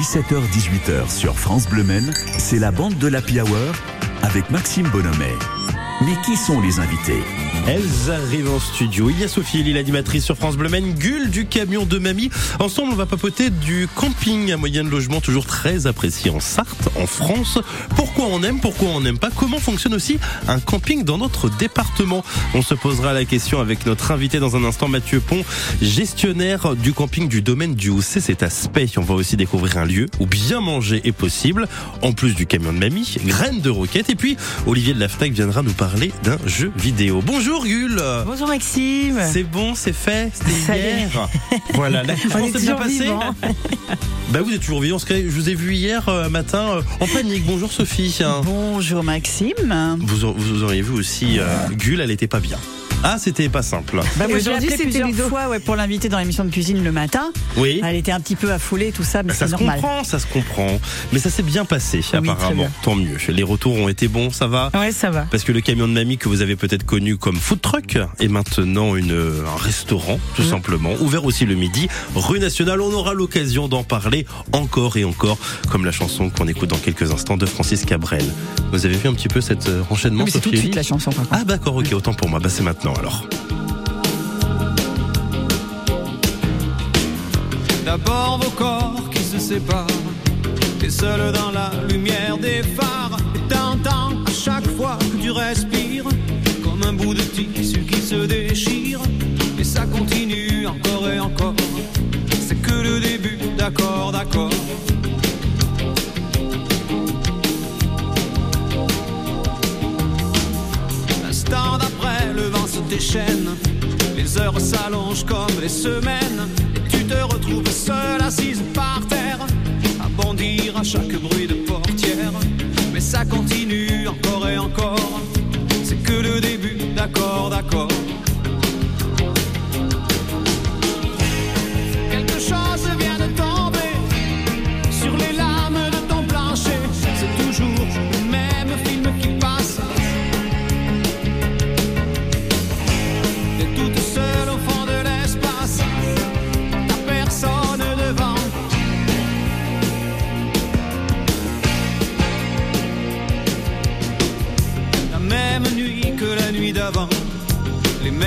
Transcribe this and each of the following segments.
17h-18h sur France Bleu Maine, c'est la bande de l'Happy Hour avec Maxime Bonhomet. Mais qui sont les invités? Elles arrivent en studio. Il y a Sophie Elie, l'animatrice sur France Bleu Maine, Gull du camion de mamie. Ensemble, on va papoter du camping à moyen de logement, toujours très apprécié en Sarthe, en France. Pourquoi on aime, pourquoi on n'aime pas? Comment fonctionne aussi un camping dans notre département? On se posera la question avec notre invité dans un instant, Mathieu Pont, gestionnaire du camping du domaine du Housset. C'est à Spey. On va aussi découvrir un lieu où bien manger est possible. En plus du camion de mamie, graines de roquette. Et puis, Olivier de Laftac viendra nous parler d'un jeu vidéo. Bonjour Bonjour Gul Bonjour Maxime. C'est bon, c'est fait, c'était hier. Voilà, la conférence s'est bien passée. Bah vous êtes toujours vivant, je vous ai vu hier euh, matin euh, en panique. Bonjour Sophie. Bonjour Maxime. Vous, vous auriez vu aussi, euh, Gul, elle était pas bien. Ah, c'était pas simple. Bah, Aujourd'hui, c'était plusieurs fois ouais, pour l'inviter dans l'émission de cuisine le matin. Oui. Elle était un petit peu affolée, tout ça, mais ça se comprend, ça se comprend. Mais ça s'est bien passé, apparemment. Tant mieux. Les retours ont été bons, ça va Ouais, ça va. Parce que le camion de mamie que vous avez peut-être connu comme food truck est maintenant une, un restaurant, tout mm. simplement. Ouvert aussi le midi, rue nationale. On aura l'occasion d'en parler encore et encore, comme la chanson qu'on écoute dans quelques instants de Francis Cabrel. Vous avez vu un petit peu cet euh, enchaînement, C'est tout de suite la chanson. Ah, d'accord, ok, autant pour moi. Bah, c'est maintenant alors. D'abord vos corps qui se séparent, et seul dans la lumière des phares. Et t'entends à chaque fois que tu respires, comme un bout de tissu qui se déchire. Et ça continue encore et encore. C'est que le début, d'accord, d'accord. Les heures s'allongent comme les semaines te retrouve seule assise par terre, à bondir à chaque bruit de portière. Mais ça continue encore et encore, c'est que le début, d'accord, d'accord.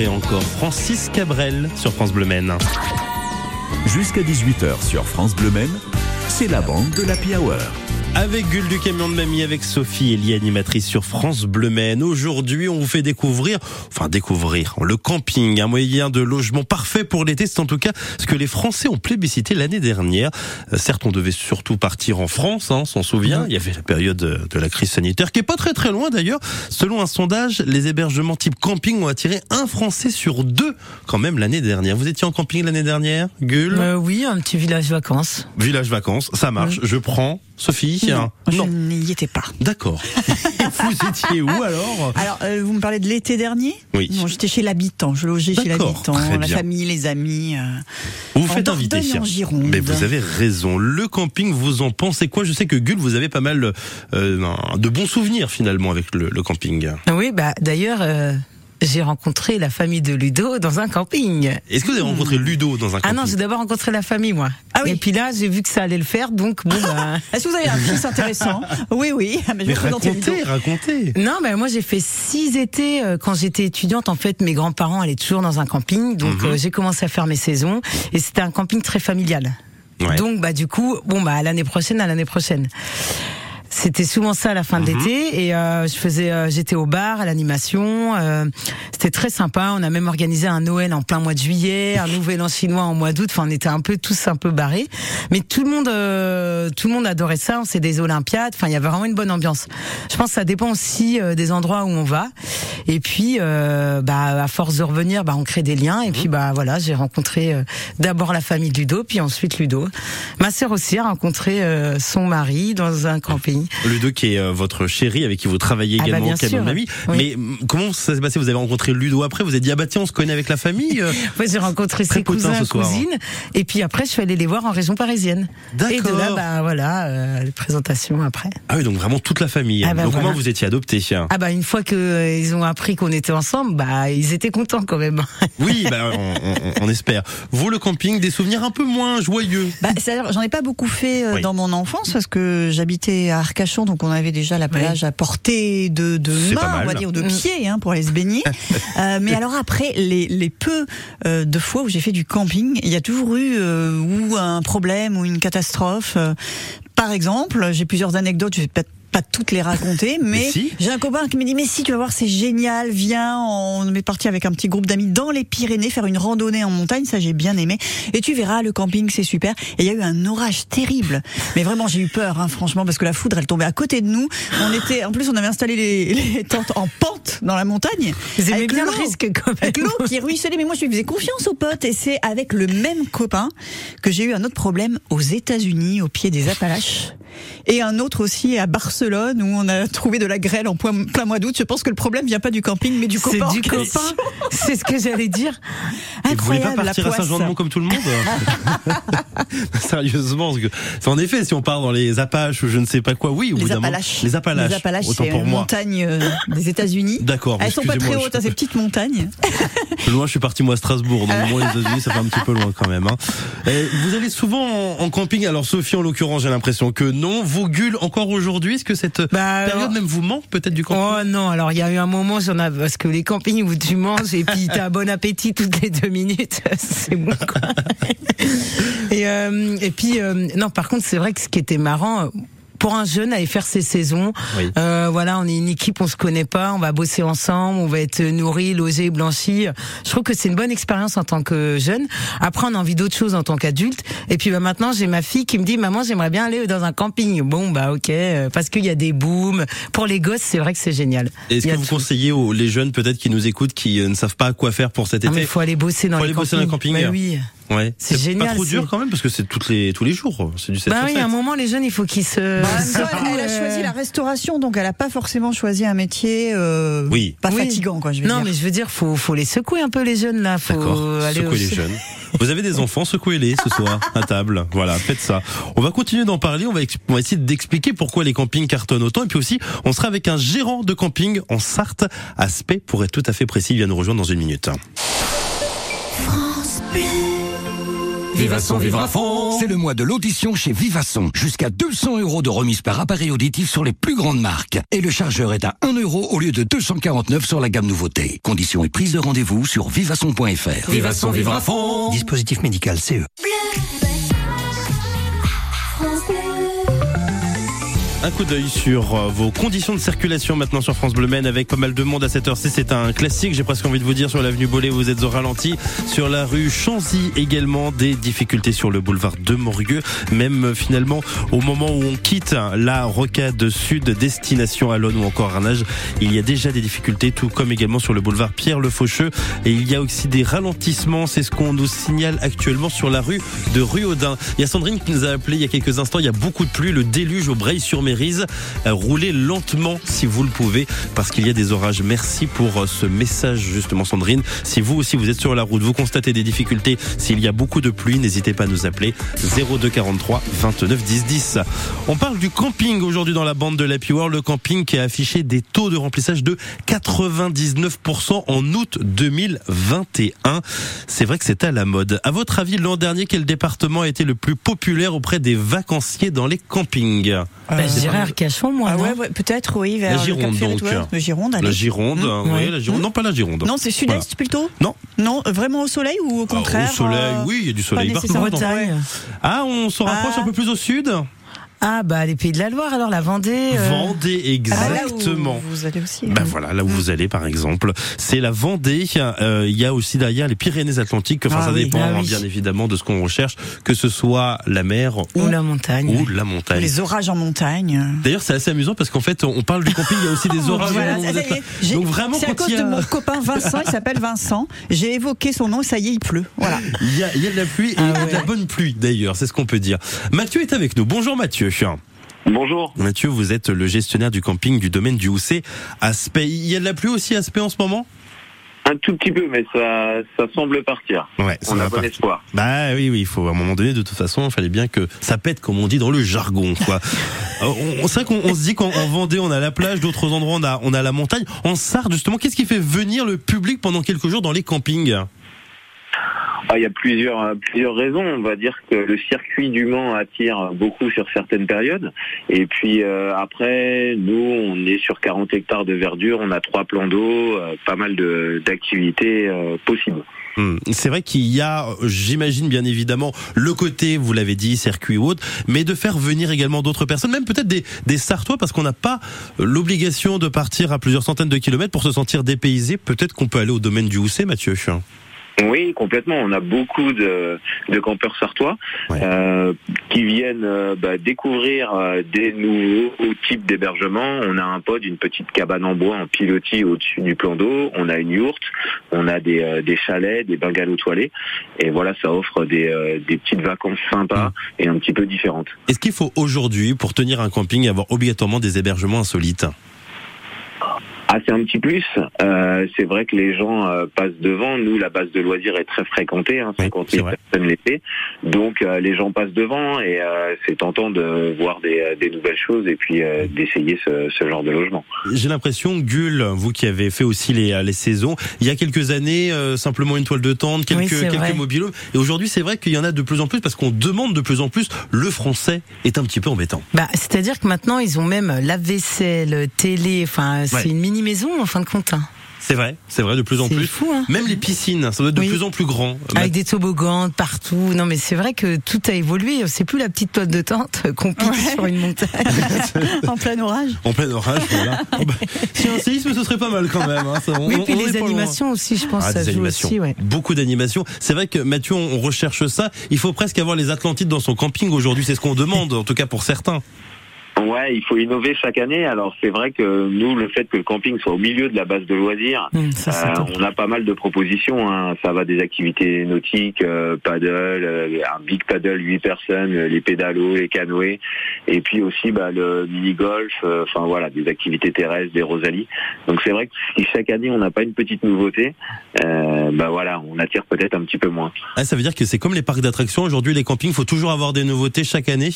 Et encore. Francis Cabrel sur France Bleu Maine. Jusqu'à 18h sur France Bleu Maine, c'est la bande de l'Happy Hour. Avec Gull du camion de mamie, avec Sophie Elie, animatrice sur France Bleu Maine. Aujourd'hui, on vous fait découvrir, enfin découvrir, le camping, un moyen de logement parfait pour l'été. C'est en tout cas ce que les Français ont plébiscité l'année dernière. Euh, certes, on devait surtout partir en France, hein, on s'en souvient. Il y avait la période de la crise sanitaire, qui est pas très très loin d'ailleurs. Selon un sondage, les hébergements type camping ont attiré un Français sur deux quand même l'année dernière. Vous étiez en camping l'année dernière, Gull euh, Oui, un petit village vacances. Village vacances, ça marche. Je prends. Sophie Non, je n'y étais pas. D'accord. vous étiez où alors Alors, euh, vous me parlez de l'été dernier Oui. Bon, j'étais chez l'habitant, je logeais chez l'habitant, la famille, les amis. Euh, vous vous faites inviter. En Gironde. Mais vous avez raison. Le camping, vous en pensez quoi? Je sais que Gull, vous avez pas mal euh, de bons souvenirs finalement avec le, le camping. Oui, bah d'ailleurs. J'ai rencontré la famille de Ludo dans un camping. Est-ce que vous avez rencontré Ludo dans un camping Ah non, j'ai d'abord rencontré la famille, moi. Ah oui. Et puis là, j'ai vu que ça allait le faire, donc bon. Bah... Est-ce que vous avez un fils intéressant? Oui, oui. Ah, mais, mais racontez, racontez. Non, mais moi j'ai fait six étés euh, quand j'étais étudiante. En fait, mes grands-parents allaient toujours dans un camping, donc mhm. euh, j'ai commencé à faire mes saisons, et c'était un camping très familial. Ouais. Donc bah du coup, bon bah l'année prochaine, à l'année prochaine. C'était souvent ça à la fin de mhm. l'été et euh, je faisais, euh, j'étais au bar, à l'animation. Euh, c'était très sympa. On a même organisé un Noël en plein mois de juillet, un Nouvel An chinois en mois d'août. Enfin, on était un peu tous un peu barrés, mais tout le monde, euh, tout le monde adorait ça. On s'est des Olympiades. Enfin, il y avait vraiment une bonne ambiance. Je pense que ça dépend aussi euh, des endroits où on va. Et puis, bah, à force de revenir, bah, on crée des liens. Et puis, mhm. bah voilà, j'ai rencontré d'abord la famille de Ludo, puis ensuite Ludo. Ma sœur aussi a rencontré son mari dans un camping. Ludo qui est euh, votre chéri avec qui vous travaillez ah bah, également au de Mamie. Mais comment ça s'est passé? Vous avez rencontré Ludo après? Vous avez dit ah bah tiens on se connaît avec la famille euh? Oui j'ai rencontré ses cousins, cousines. Et puis après je suis allée les voir en région parisienne. Et de là bah voilà euh, les présentations après. Ah oui donc vraiment toute la famille. Ah bah donc comment vous étiez adopté Ah bah une fois que ils ont appris qu'on était ensemble bah ils étaient contents quand même. Oui bah on, on, espère. Vous le camping des souvenirs un peu moins joyeux? Bah j'en ai pas beaucoup fait dans mon enfance parce que j'habitais à Arcachon, donc on avait déjà la plage à portée de, de main, on va dire, de mm. pied, hein, pour aller se baigner. euh, mais alors après, les, les peu euh, de fois où j'ai fait du camping, il y a toujours eu euh, ou un problème ou une catastrophe. Par exemple, j'ai plusieurs anecdotes, je vais peut-être pas toutes les raconter, mais, j'ai un copain qui me dit mais si tu vas voir c'est génial, viens, on est parti avec un petit groupe d'amis dans les Pyrénées faire une randonnée en montagne, ça j'ai bien aimé, et tu verras le camping c'est super. Et il y a eu un orage terrible, mais vraiment j'ai eu peur, hein, franchement, parce que la foudre elle tombait à côté de nous. On était, en plus on avait installé les, les tentes en pente dans la montagne. Vous avec bien le risque quand même. Avec l'eau qui ruisselait, mais moi je lui faisais confiance aux potes, et c'est avec le même copain que j'ai eu un autre problème aux États-Unis, au pied des Appalaches et un autre aussi à Barcelone où on a trouvé de la grêle en plein, mois d'août. Je pense que le problème vient pas du camping mais du copain. C'est du copain. C'est ce que j'allais dire. Incroyable. Vous voulez pas partir à Saint-Jean-de-Mont comme tout le monde Sérieusement, parce que, en effet, si on part dans les Apaches ou je ne sais pas quoi, oui, au les bout Appalaches. Les Appalaches. Les Appalaches, c'est une montagne euh, des États-Unis. D'accord. Elles sont pas très hautes, hein, ces petites montagnes. loin, je suis parti moi à Strasbourg, donc moi les États-Unis, ça fait un petit peu loin quand même. Hein. vous allez souvent en, camping. Alors Sophie, en l'occurrence, j'ai l'impression que non. Vous gueule encore aujourd'hui? Est-ce que cette bah, période même vous manque peut-être du camping? Oh non, alors il y a eu un moment, j'en ai parce que les campings où tu manges et puis t'as bon appétit toutes les deux minutes, c'est bon quoi. et, euh, et puis euh, non, par contre c'est vrai que ce qui était marrant pour un jeune aller faire ses saisons. Euh, voilà, on est une équipe, on se connaît pas, on va bosser ensemble, on va être nourri, logé, blanchi. Je trouve que c'est une bonne expérience en tant que jeune. Après, on a envie d'autre chose en tant qu'adulte. Et puis bah, maintenant, j'ai ma fille qui me dit, maman, j'aimerais bien aller dans un camping. Bon, bah ok, euh, parce qu'il y a des booms. Pour les gosses, c'est vrai que c'est génial. Est-ce que vous conseillez aux les jeunes peut-être qui nous écoutent, qui euh, ne savent pas quoi faire pour cet été Il faut aller bosser dans faut les aller campings. Bosser dans camping. Bah, oui. Ouais. C'est génial. Pas trop dur quand même parce que c'est toutes les tous les jours. C'est du 7 Bah oui, à un moment les jeunes il faut qu'ils se. Bah, elle, a choisi la restauration donc elle a pas forcément choisi un métier. Euh, oui. Pas fatigant quoi. Je veux non mais je veux dire faut faut les secouer un peu les jeunes là. Faut aller secouer les jeunes. Vous avez des enfants, secouez-les ce soir à table. Voilà, faites ça. On va continuer d'en parler. On va, on va essayer d'expliquer pourquoi les campings cartonnent autant. Et puis aussi, on sera avec un gérant de camping en Sarthe, Aspect, pour être tout à fait précis. Il vient nous rejoindre dans une minute. France Vivasson, vivra fond. C'est le mois de l'audition chez Vivasson. Jusqu'à 200 euros de remise par appareil auditif sur les plus grandes marques. Et le chargeur est à 1 euro au lieu de 249 sur la gamme nouveauté. Conditions et prise de rendez-vous sur vivasson.fr. Vivasson, vivra fond. Dispositif médical CE. Un coup d'œil sur euh, vos conditions de circulation maintenant sur France Bleu Maine avec pas mal de monde à cette heure-ci. C'est un classique, j'ai presque envie de vous dire, sur l'avenue Bollé, vous êtes au ralenti. Sur la rue Chanzy également, des difficultés sur le boulevard de Morgueux. Même euh, finalement, au moment où on quitte la rocade sud, destination à ou encore Arnage, il y a déjà des difficultés, tout comme également sur le boulevard Pierre Le Faucheux. Et il y a aussi des ralentissements, c'est ce qu'on nous signale actuellement sur la rue de Rue Audin. Il y a Sandrine qui nous a appelé il y a quelques instants, il y a beaucoup de pluie, le déluge au Breil sur euh, roulez lentement si vous le pouvez parce qu'il y a des orages. Merci pour euh, ce message justement Sandrine. Si vous aussi vous êtes sur la route, vous constatez des difficultés, s'il y a beaucoup de pluie, n'hésitez pas à nous appeler 0243 29 10 10. On parle du camping aujourd'hui dans la bande de l'Happy World, le camping qui a affiché des taux de remplissage de 99% en août 2021. C'est vrai que c'est à la mode. À votre avis, l'an dernier, quel département a été le plus populaire auprès des vacanciers dans les campings? Je dirais Arcachon, moi. Ah ouais, peut-être, oui, vers la Gironde, donc. Le Gironde, allez. La Gironde, mmh, oui, la Gironde. Non, pas la Gironde. Non, c'est sud-est plutôt Non. Non, vraiment au soleil ou au ah, contraire Au soleil, oui, il y a du soleil partout. Bretagne. Ah, on se rapproche ah. un peu plus au sud ah bah les Pays de la Loire, alors la Vendée. Euh... Vendée exactement. Ah, vous allez aussi. Ben voilà, là où vous allez par exemple, c'est la Vendée. Euh, il y a aussi derrière les Pyrénées-Atlantiques. Enfin, ah ça dépend ah bien évidemment de ce qu'on recherche, que ce soit la mer ou, la montagne. Ou la montagne. Les orages en montagne. D'ailleurs, c'est assez amusant parce qu'en fait, on parle du camping, il y a aussi des orages. voilà, Donc vraiment, c'est à cause de mon copain Vincent. il s'appelle Vincent. J'ai évoqué son nom. Ça y est, il pleut. Voilà. Il y a, il y a de la pluie et de la bonne pluie d'ailleurs. C'est ce qu'on peut dire. Mathieu est avec nous. Bonjour Mathieu. Bonjour. Mathieu, vous êtes le gestionnaire du camping du domaine du Housset. Aspect, il y a de la pluie aussi à Aspect en ce moment? Un tout petit peu, mais ça, ça semble partir. Ouais, on a bon espoir. Bah oui, oui, il faut à un moment donné, de toute façon, il fallait bien que ça pète, comme on dit dans le jargon. Quoi. Euh, on, sait qu'on on se dit qu'en Vendée, on a la plage, d'autres endroits, on a, on a la montagne. En Sarthe, justement, qu'est-ce qui fait venir le public pendant quelques jours dans les campings? Ah, il y a plusieurs, euh, plusieurs raisons. On va dire que le circuit du Mans attire beaucoup sur certaines périodes. Et puis euh, après, nous, on est sur 40 hectares de verdure, on a trois plans d'eau, euh, pas mal d'activités possibles. Hmm. C'est vrai qu'il y a, j'imagine bien évidemment, le côté, vous l'avez dit, circuit ou autre, mais de faire venir également d'autres personnes, même peut-être des, des Sartois, parce qu'on n'a pas l'obligation de partir à plusieurs centaines de kilomètres pour se sentir dépaysé. Peut-être qu'on peut aller au domaine du Housset, Mathieu. Oui, complètement. On a beaucoup de, campeurs sartois euh, qui viennent euh, bah, découvrir euh, des nouveaux types d'hébergement. On a un pod, une petite cabane en bois en pilotis au-dessus du plan d'eau. On a une yourte, on a des, chalets, des bungalows toilés. Et voilà, ça offre des, des petites vacances sympas et un petit peu différentes. Est-ce qu'il faut aujourd'hui, pour tenir un camping, avoir obligatoirement des hébergements insolites? Ah, c'est un petit plus. Euh, c'est vrai que les gens euh, passent devant. Nous, la base de loisirs est très fréquentée, hein, 50 000 personnes l'été. Donc, euh, les gens passent devant et c'est tentant de voir des, des, nouvelles choses et puis d'essayer ce, ce, genre de logement. J'ai l'impression, Gull, vous qui avez fait aussi les, les saisons, il y a quelques années, simplement une toile de tente, quelques, quelques mobilos. Et aujourd'hui, c'est vrai qu'il y en a de plus en plus parce qu'on demande de plus en plus. Le français est un petit peu embêtant. Bah, c'est-à-dire que maintenant, ils ont même la vaisselle, télé, enfin, c'est une mini maison en fin de compte. C'est vrai, c'est vrai de plus en plus. Fou, hein Même les piscines, ça doit être de plus en plus grand. Avec des toboggans partout. Non, mais c'est vrai que tout a évolué. C'est plus la petite toile de tente qu'on pique sur une montagne. en plein orage. En plein orage, voilà. Oh, bah, si un séisme, ce serait pas mal quand même. Hein. oui, puis les animations aussi, je pense, ah, ça joue aussi. Ouais. Beaucoup d'animations. C'est vrai que Mathieu, on recherche ça. Il faut presque avoir les Atlantides dans son camping aujourd'hui. C'est ce qu'on demande, en tout cas pour certains. Ouais, il faut innover chaque année. Alors c'est vrai que nous, le fait que le camping soit au milieu de la base de loisirs, mmh, euh, on a pas mal de propositions. Hein. Ça va des activités nautiques, euh, paddle, euh, un big paddle 8 personnes, les pédalos, les canoës, et puis aussi bah, le mini golf. Enfin voilà, des activités terrestres, des rosalies. Donc c'est vrai que si chaque année on n'a pas une petite nouveauté, bah voilà, on attire peut-être un petit peu moins. Ah, ça veut dire que c'est comme les parcs d'attractions. Aujourd'hui, les campings, faut toujours avoir des nouveautés chaque année.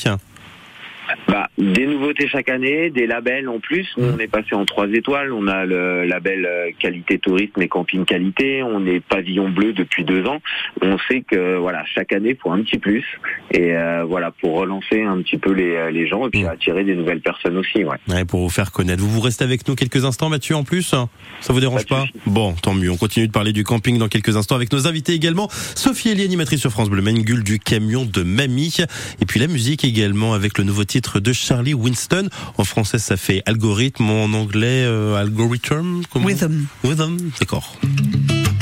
Bah, des nouveautés chaque année, des labels en plus. on est passé en trois étoiles. On a le label euh, qualité tourisme et camping qualité. On est pavillon bleu depuis deux ans. On sait que voilà, chaque année pour un petit plus et euh, voilà pour relancer un petit peu les, euh, les gens et puis attirer des nouvelles personnes aussi. Ouais. ouais. pour vous faire connaître. Vous vous restez avec nous quelques instants, Mathieu, en plus? Ça vous dérange pas, Bon, tant mieux. On continue de parler du camping dans quelques instants avec nos invités également. Sophie Elie, animatrice sur France Bleu, Mengul du camion de Mamie. Et puis la musique également avec le nouveau titre de Charlie Winston. En français, ça fait algorithme. En anglais, euh, algorithm. Rhythm. Rhythm, d'accord.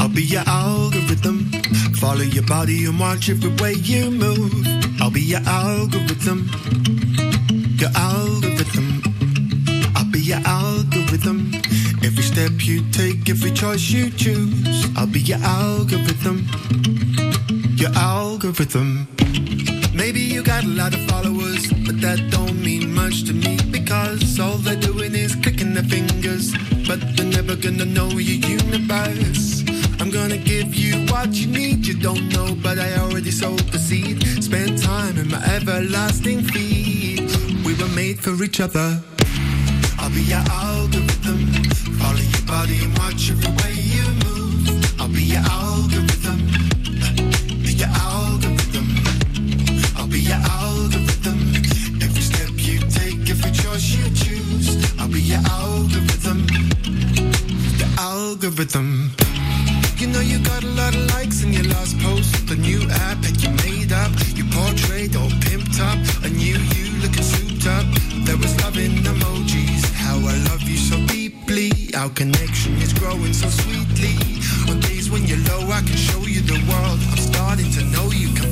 I'll be your algorithm. Follow your body and watch every way you move. I'll be your algorithm. Your algorithm. I'll be your algorithm. Every step you take, every choice you choose. I'll be your algorithm. Your algorithm. Maybe you got a lot of followers, but that don't mean much to me because all they're doing is clicking their fingers, but they're never gonna know your universe. I'm gonna give you what you need, you don't know, but I already sowed the seed. Spend time in my everlasting feet. We were made for each other. I'll be your algorithm. Follow your body and watch every way you move. I'll be your algorithm. Your algorithm. I'll be your algorithm. I'll be your algorithm. The algorithm. You know you got a lot of likes in your last post. The new app that you made up. You portrayed all pimped up. A new you looking souped up. There was love in emojis. How I love you so deeply. Our connection is growing so sweetly. On days when you're low, I can show you the world. I'm starting to know you completely.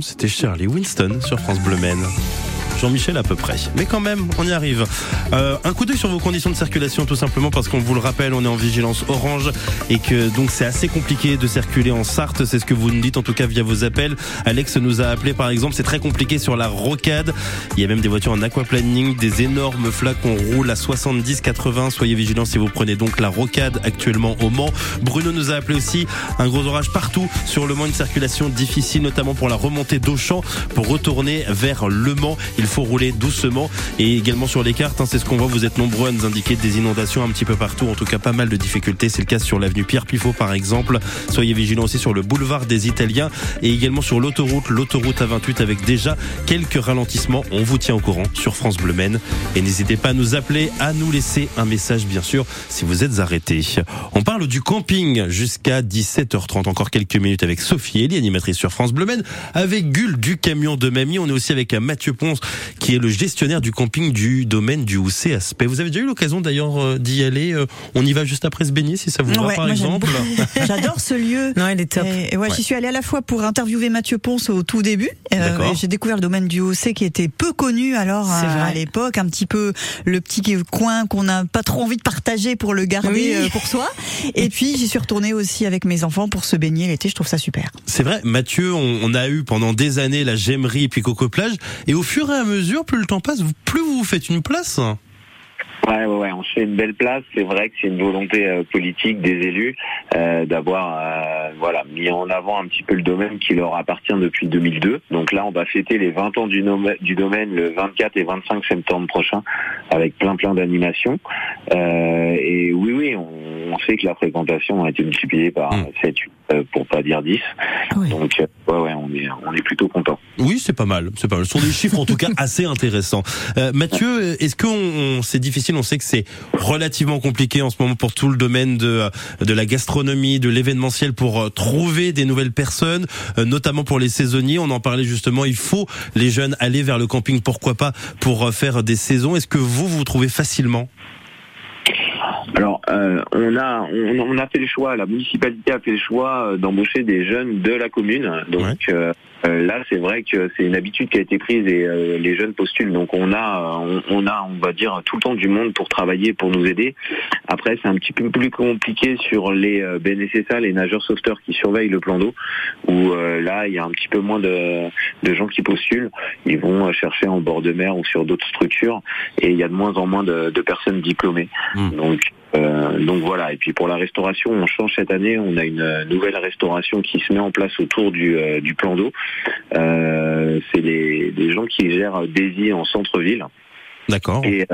C'était Shirley Winston sur France Bleu Maine. Jean-Michel à peu près. Mais quand même, on y arrive. Euh, un coup d'œil sur vos conditions de circulation, tout simplement parce qu'on vous le rappelle, on est en vigilance orange et que donc c'est assez compliqué de circuler en Sarthe. C'est ce que vous nous dites en tout cas via vos appels. Alex nous a appelé par exemple. C'est très compliqué sur la rocade. Il y a même des voitures en aquaplaning, des énormes flacons roulent à 70, 80. Soyez vigilants si vous prenez donc la rocade actuellement au Mans. Bruno nous a appelé aussi. Un gros orage partout sur le Mans, une circulation difficile, notamment pour la remontée d'Auchan pour retourner vers Le Mans. Faut rouler doucement et également sur les cartes, hein, c'est ce qu'on voit, vous êtes nombreux à nous indiquer des inondations un petit peu partout, en tout cas pas mal de difficultés, c'est le cas sur l'avenue Pierre Pifot par exemple. Soyez vigilants aussi sur le boulevard des Italiens et également sur l'autoroute, l'autoroute A28 avec déjà quelques ralentissements. On vous tient au courant sur France Bleu Maine et n'hésitez pas à nous appeler, à nous laisser un message bien sûr si vous êtes arrêté. On parle du camping jusqu'à 17h30, encore quelques minutes avec Sophie Elie, animatrice sur France Bleu Maine, avec Gull du camion de Mamie. On est aussi avec Mathieu Ponce qui est le gestionnaire du camping du domaine du Housset Aspect. Vous avez déjà eu l'occasion d'ailleurs euh, d'y aller. Euh, on y va juste après se baigner si ça vous va par exemple. J'adore ce lieu. Non, il est top. Et, ouais, j'y suis allée à la fois pour interviewer Mathieu Ponce au tout début. Euh, J'ai découvert le domaine du Housset qui était peu connu alors à, l'époque, un petit peu le petit coin qu'on n'a pas trop envie de partager pour le garder euh, pour soi. Et puis j'y suis retournée aussi avec mes enfants pour se baigner l'été. Je trouve ça super. C'est vrai, Mathieu, on, on, a eu pendant des années la Gemmerie et puis Coco Plage, et au fur et à mesure, plus le temps passe, plus vous vous faites une place. Ouais, ouais, ouais, on se fait une belle place. C'est vrai que c'est une volonté euh, politique des élus euh, d'avoir, euh, voilà, mis en avant un petit peu le domaine qui leur appartient depuis 2002. Donc là, on va fêter les 20 ans du, du domaine le 24 et 25 septembre prochain, avec plein plein d'animations. Et oui, oui, on, on, sait que la fréquentation a été multipliée par 7, mmh. 8, pour pas dire 10. Donc, ouais, ouais, on est, on est plutôt content. Oui, c'est pas mal, c'est pas mal. Ce sont des chiffres en tout cas assez intéressants. Mathieu, est-ce qu'on c'est difficile on sait que c'est relativement compliqué en ce moment pour tout le domaine de, de la gastronomie, de l'événementiel pour euh, trouver des nouvelles personnes, euh, notamment pour les saisonniers. On en parlait justement, il faut les jeunes aller vers le camping, pourquoi pas, pour euh, faire des saisons. Est-ce que vous, vous trouvez facilement alors, on a on, a fait le choix, la municipalité a fait le choix d'embaucher des jeunes de la commune. Donc, euh, là, c'est vrai que c'est une habitude qui a été prise et euh, les jeunes postulent. Donc on a, on, a, on va dire tout le temps du monde pour travailler, pour nous aider. Après, c'est un petit peu plus compliqué sur les euh, BNSSA, les nageurs sauveteurs qui surveillent le plan d'eau, où là, il y a un petit peu moins de, de, gens qui postulent. Ils vont chercher en bord de mer ou sur d'autres structures, et il y a de moins en moins de, de personnes diplômées. Mmh. Donc euh, donc voilà. Et puis pour la restauration, on change cette année. On a une nouvelle restauration qui se met en place autour du, euh, du plan d'eau. Euh, c'est les, gens qui gèrent Daisy en centre-ville. D'accord. Et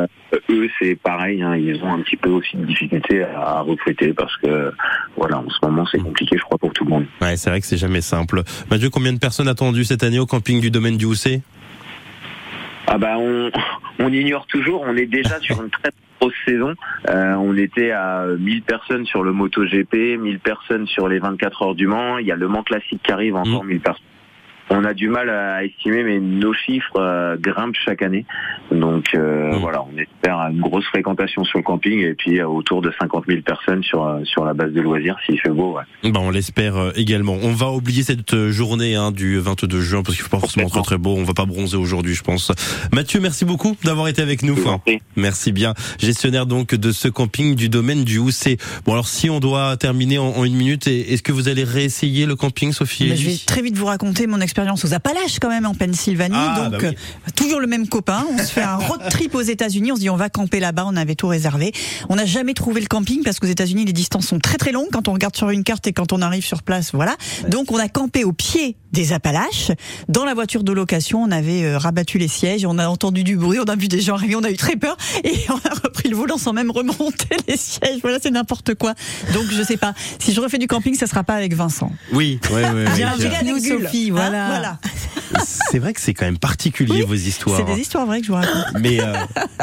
eux, c'est pareil, hein, ils ont un petit peu aussi de difficulté à recruter parce que, voilà, en ce moment, c'est compliqué, je crois, pour tout le monde. Ouais, c'est vrai que c'est jamais simple. Mathieu, combien de personnes attendues cette année au camping du domaine du Housset? Ah bah, on, on ignore toujours. On est déjà sur une très grosse saison. Euh, on était à 1000 personnes sur le MotoGP, 1000 personnes sur les 24 heures du Mans. Il y a le Mans classique qui arrive, encore 1000 mmh. personnes on a du mal à estimer, mais nos chiffres euh, grimpent chaque année. Donc euh, mmh. voilà, on espère une grosse fréquentation sur le camping et puis euh, autour de 50 000 personnes sur sur la base de loisirs s'il fait beau. Ouais. Ben, on l'espère également. On va oublier cette journée hein, du 22 juin parce qu'il faut pas forcément très très beau. On va pas bronzer aujourd'hui, je pense. Mathieu, merci beaucoup d'avoir été avec nous. merci bien. Gestionnaire donc de ce camping du domaine du Housset. Bon alors si on doit terminer en, une minute, est-ce que vous allez réessayer le camping, Sophie ben, Je vais très vite vous raconter mon expérience expérience aux Appalaches quand même en Pennsylvanie. Ah, donc bah euh, toujours le même copain. On se fait un road trip aux États-Unis. On se dit on va camper là-bas. On avait tout réservé. On n'a jamais trouvé le camping parce qu'aux États-Unis les distances sont très très longues quand on regarde sur une carte et quand on arrive sur place. Voilà. Donc on a campé au pied des Appalaches. Dans la voiture de location, on avait euh, rabattu les sièges. On a entendu du bruit. On a vu des gens arriver. On a eu très peur et on a repris le volant sans même remonter les sièges. Voilà, c'est n'importe quoi. Donc je sais pas. Si je refais du camping, ça sera pas avec Vincent. Oui, oui, oui. Bien, nous, Sophie. Voilà. Voilà. C'est vrai que c'est quand même particulier vos histoires. C'est des histoires vraies que je vous raconte. Mais euh,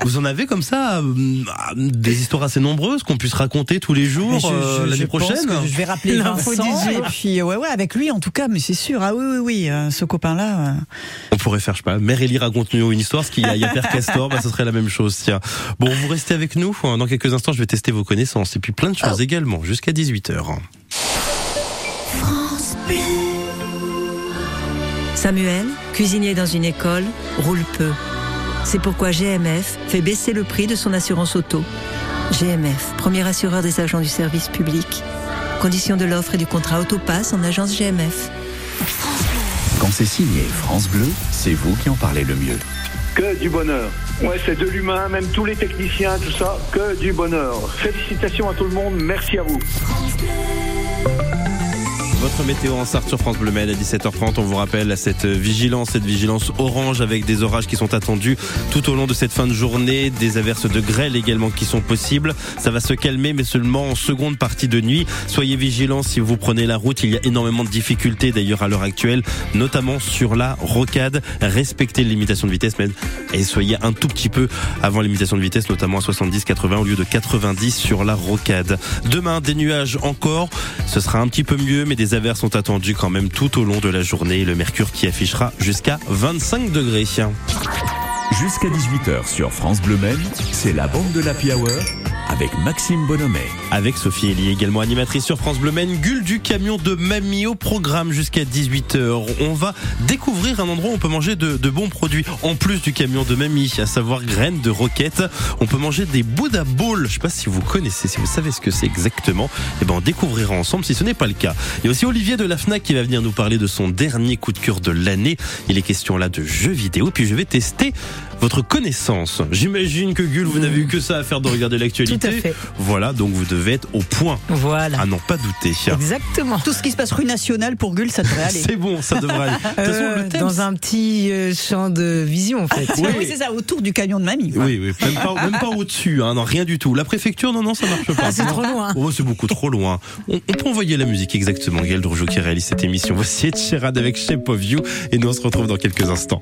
vous en avez comme ça euh, des histoires assez nombreuses qu'on puisse raconter tous les jours euh, l'année prochaine. je vais rappeler Vincent et puis ouais ouais avec lui en tout cas, mais c'est sûr. Ah oui oui oui, ce copain là. On pourrait faire je sais pas, Mère Ellie raconte-nous une histoire, ce qu'il y a, il y a Père Castor, bah, ce serait la même chose. Tiens. Bon, vous restez avec nous. Dans quelques instants, je vais tester vos connaissances et puis plein de choses oh. également jusqu'à 18 h France Samuel, cuisinier dans une école, roule peu. C'est pourquoi GMF fait baisser le prix de son assurance auto. GMF, premier assureur des agents du service public. Conditions de l'offre et du contrat Autopass en agence GMF. Quand c'est signé France Bleu, c'est vous qui en parlez le mieux. Que du bonheur. Ouais, c'est de l'humain, même tous les techniciens, tout ça, que du bonheur. Félicitations à tout le monde, merci à vous. Votre météo en Sarthe sur France Bleu Med à 17h30. On vous rappelle cette vigilance, cette vigilance orange avec des orages qui sont attendus tout au long de cette fin de journée, des averses de grêle également qui sont possibles. Ça va se calmer, mais seulement en seconde partie de nuit. Soyez vigilants si vous prenez la route. Il y a énormément de difficultés d'ailleurs à l'heure actuelle, notamment sur la rocade. Respectez les limitations de vitesse, mais et soyez un tout petit peu avant les limitations de vitesse, notamment à 70-80 au lieu de 90 sur la rocade. Demain, des nuages encore. Ce sera un petit peu mieux, mais des averses sont attendues quand même tout au long de la journée. Le mercure qui affichera jusqu'à 25 degrés. Jusqu'à 18h sur France Bleu c'est la bande de la Hour avec Maxime Bonhomet. Avec Sophie Elie, également animatrice sur France Bleu Men, Gulle du camion de Mamie au programme jusqu'à 18h. On va découvrir un endroit où on peut manger de, bons produits. En plus du camion de Mamie, à savoir graines de roquette, on peut manger des Buddha Balls. Je sais pas si vous connaissez, si vous savez ce que c'est exactement. Eh ben, on découvrira ensemble si ce n'est pas le cas. Il y a aussi Olivier de la FNAC qui va venir nous parler de son dernier coup de cœur de l'année. Il est question là de jeux vidéo. Puis je vais tester votre connaissance. J'imagine que Gull, vous n'avez eu que ça à faire de regarder l'actualité. Tout à fait. Voilà, donc vous devez être au point. Voilà. À n'en pas douter. Exactement. Tout ce qui se passe rue nationale pour Gull, ça devrait aller. C'est bon, ça devrait aller. Euh, dans un petit euh, champ de vision, en fait. oui, c'est ça, autour du camion de mamie. Oui, oui, même pas, même pas au-dessus, hein, non, rien du tout. La préfecture, non, non, ça marche pas. Ah, c'est trop loin. Oh, c'est beaucoup trop loin. On, peut envoyer la musique exactement. Gaël Droujou qui réalise cette émission. Voici Ed avec Shape of You et nous on se retrouve dans quelques instants.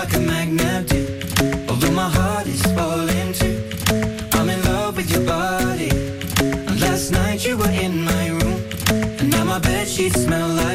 like a magnet do. Although my heart is falling too. I'm in love with your body. And last night you were in my room. And now my bed sheets smell like.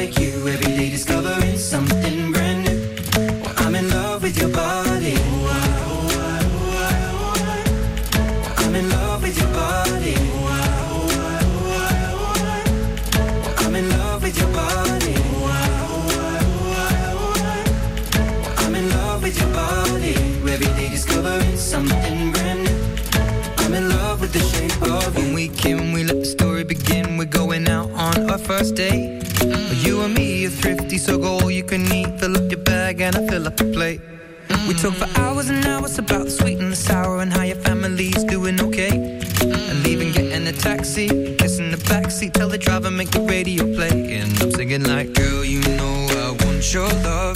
fill up a plate. Mm. We talk for hours and hours about the sweet and the sour and how your family's doing okay. Mm. And even getting a taxi, kissing the backseat, tell the driver make the radio play. And I'm singing like, girl, you know I want your love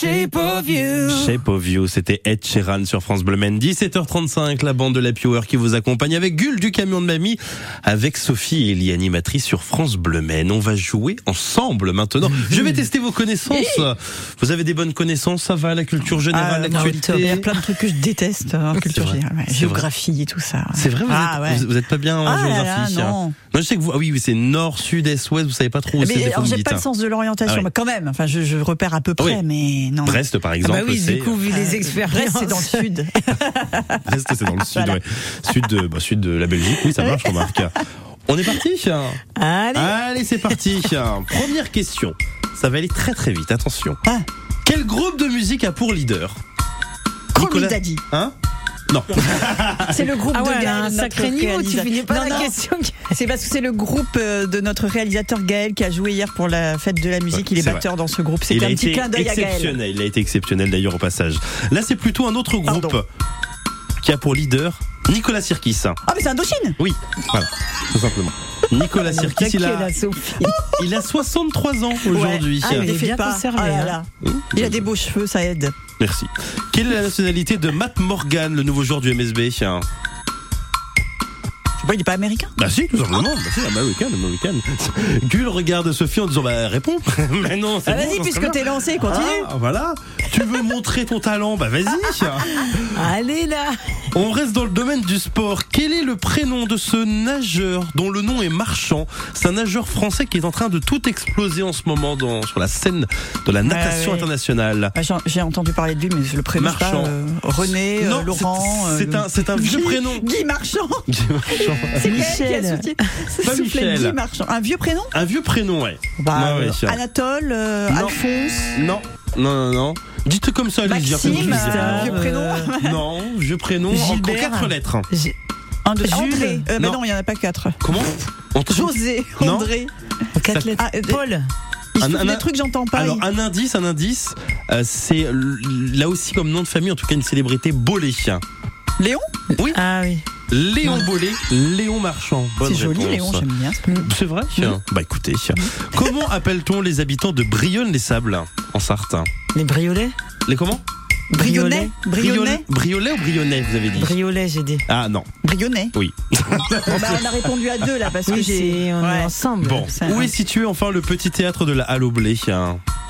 Shape of You. Shape of You, c'était Ed Sheeran sur France Bleu Men. 17h35, la bande de la Power qui vous accompagne avec Gull du camion de mamie, avec Sophie et Elie, animatrice sur France Bleu Men. On va jouer ensemble maintenant. Je vais tester vos connaissances. Vous avez des bonnes connaissances, ça va, la culture générale, Ah, l'actualité. Il y a plein de trucs que je déteste en culture générale. ouais. Géographie et tout ça. C'est vrai, vous, Ah, êtes, ouais. vous, vous êtes pas bien en Ah là là, géographie. hein. non. je sais que vous, ah oui, oui, c'est nord, sud, est, ouest, vous savez pas trop où c'est. alors, j'ai pas le hein. sens de l'orientation, Ah mais quand même. Enfin, je, je repère à peu près, Oui. mais non. Brest, par Ah exemple, bah oui, c'est. du coup, vu les expériences. Brest, c'est dans le sud. Brest, c'est dans le sud, Voilà. ouais. Sud de, bah, sud de la Belgique, oui, ça marche, remarque. On est parti Allez. Allez, c'est parti. Première question. Ça va aller très très vite, attention. Ah. Quel groupe de musique a pour leader? Nicolas- Daddy. Hein? Non. C'est le groupe Ah de ouais, Gaël, un notre sacré niveau, tu réalisateur. finis pas Non, la non, question. C'est parce que c'est le groupe euh, de notre réalisateur Gaël qui a joué hier pour la fête de la musique. Ouais, Il est c'est batteur dans ce groupe. A un petit été clin d'œil à Gaël. exceptionnel. Il a été exceptionnel d'ailleurs au passage. Là, c'est plutôt un autre groupe Pardon. qui a pour leader Nicolas Sirkis. Ah, mais c'est Indochine? Oui, voilà, tout simplement. Nicolas Sirkis, il a, il a 63 ans aujourd'hui. Ah, il Il est les fait bien pas. conservé, Ah là là. Il a des beaux cheveux, ça aide. Merci. Quelle est la nationalité de Matt Morgan, le nouveau joueur du MSB Pas, il est pas américain Bah si, tout simplement. Bah si, American, American. Gull regarde Sophie en disant bah réponds. Mais non, c'est Ah, bon, Vas-y, puisque t'es lancé, continue. Ah, voilà. Tu veux montrer ton talent Bah vas-y. Allez là. On reste dans le domaine du sport. Quel est le prénom de ce nageur dont le nom est Marchand? C'est un nageur français qui est en train de tout exploser en ce moment dans, sur la scène de la natation ouais. internationale. Ah, J'ai entendu parler de lui, mais je le prénom pas. Marchand. euh, René, euh, Non, Laurent. c'est- c'est euh, un- c'est un vieux prénom. Guy Marchand. Guy Marchand. C'est Gaël qui a Michel. soufflé- Pas Michel. Guy Marchand. Un vieux prénom? Un vieux prénom, ouais. bah, Ouais, ouais, euh. Anatole, euh, Non. Alphonse, Non, non, non, non. Dites comme ça, Maxime, euh, vieux prénom. Non, vieux prénom, en Gilbert. quatre lettres. J'ai- Un de Jules. André. Euh, mais Non. il n'y en a pas quatre. Comment? José, Non. André. Quatre Ça- lettres. Ah, Paul. Il Un- un- des trucs, j'entends pas. Alors, Il- un indice, un indice, euh, c'est là aussi comme nom de famille, en tout cas une célébrité Bollé. Léon? Oui, Ah oui. Léon Bollé, Léon Marchand. C'est joli. Léon, j'aime bien. C'est vrai Bah écoutez, comment appelle-t-on les habitants de Brionne-les-Sables en Sarthe Les briolets. Les comment Brionnais Brionnais Briolet ou Brionnais, vous avez dit Briolets, j'ai dit. Ah non, Brionnais. oui. Bah, on a répondu à deux là parce que Oui, j'ai. on est ensemble. Bon, où est situé enfin le petit théâtre de la Halle au Blé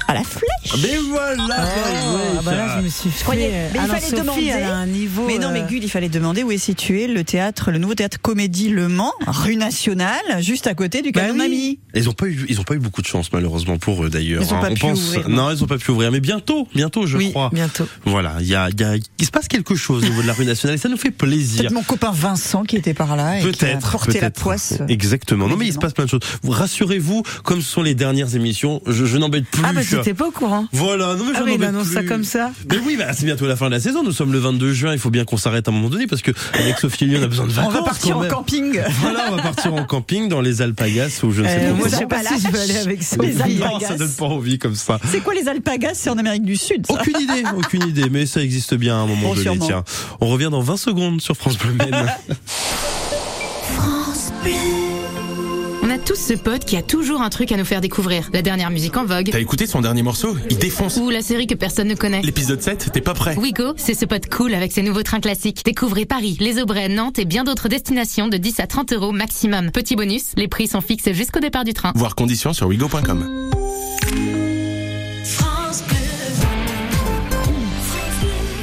À la flèche Mais voilà Ah bah là, je me suis fait. croyais- mais il fallait Sophie, demander. elle a un niveau. Mais non, mais euh, Gull, il fallait demander où est situé le théâtre, le nouveau théâtre Comédie Le Mans, rue Nationale, juste à côté du Bah canon oui. Mamie. Ils ont pas eu, ils ont pas eu beaucoup de chance malheureusement pour eux d'ailleurs. Ils ont hein. pas On pu pense, ouvrir, non, ils ont pas pu ouvrir, mais bientôt, bientôt, je oui, crois. bientôt. Voilà, il y a, il y a, il se passe quelque chose au niveau de la rue nationale et ça nous fait plaisir. Peut-être mon copain Vincent qui était par là et qui a Peut-être, porté la poisse. Exactement. Non, mais il se passe plein de choses. Vous rassurez-vous, comme ce sont les dernières émissions, je, je n'embête plus. Ah bah j'étais pas au courant. Voilà, non mais Ah oui, annonce ça plus. comme ça. Mais oui, bah, c'est bientôt la fin de la saison. Nous sommes le 22 juin. Il faut bien qu'on s'arrête à un moment donné parce que avec Sophie Lyon, on a besoin de On vacances. va partir en même. camping. Voilà, on va partir en camping dans les Alpagas ou je ne sais Euh, pas. moi, je sais pas si je vais aller avec Sophie. Les Non, alpagas. ça donne pas envie comme ça. C'est quoi les alpagas? C'est en Amérique du Sud. ça. Aucune idée, aucune idée, mais ça existe bien à un moment Bon, donné. sûrement. Tiens, on revient dans 20 secondes sur France Bleu Maine. tous ce pote qui a toujours un truc à nous faire découvrir. La dernière musique en vogue. T'as écouté son dernier morceau? Il défonce. Ou la série que personne ne connaît. L'épisode 7, t'es pas prêt. Wigo, c'est ce pote cool avec ses nouveaux trains classiques. Découvrez Paris, les Aubrais, Nantes et bien d'autres destinations de 10 à 30 euros maximum. Petit bonus, les prix sont fixes jusqu'au départ du train. Voir conditions sur wigo.com.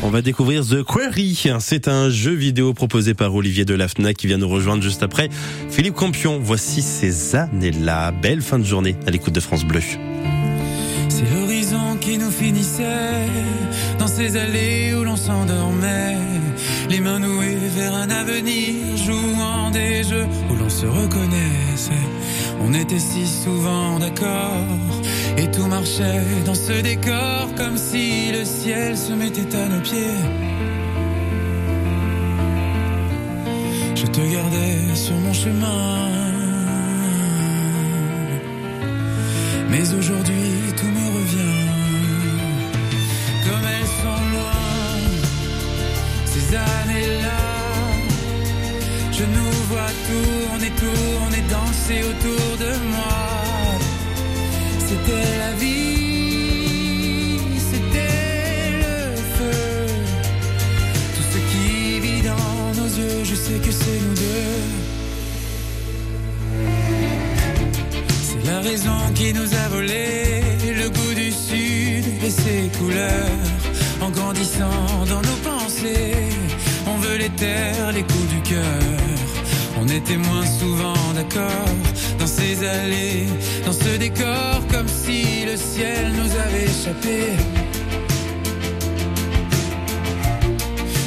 On va découvrir The Quarry. C'est un jeu vidéo proposé par Olivier Delafna qui vient nous rejoindre juste après. Philippe Campion, voici ces années-là. Belle fin de journée à l'écoute de France Bleu. C'est l'horizon qui nous finissait dans ces allées où l'on s'endormait, les mains nouées vers un avenir, jouant des jeux où l'on se reconnaissait. On était si souvent d'accord et tout marchait dans ce décor comme si le ciel se mettait à nos pieds. Je te gardais sur mon chemin. Mais aujourd'hui tout me revient Comme elles sont loin Ces années-là Je nous vois tourner, tourner, danser autour de moi c'était la vie, c'était le feu. Tout ce qui vit dans nos yeux, je sais que c'est nous deux. C'est la raison qui nous a volé le goût du sud et ses couleurs. En grandissant dans nos pensées, on veut les terres, les coups du cœur. On était moins souvent d'accord dans ces allées, dans ce décor le ciel nous avait échappé.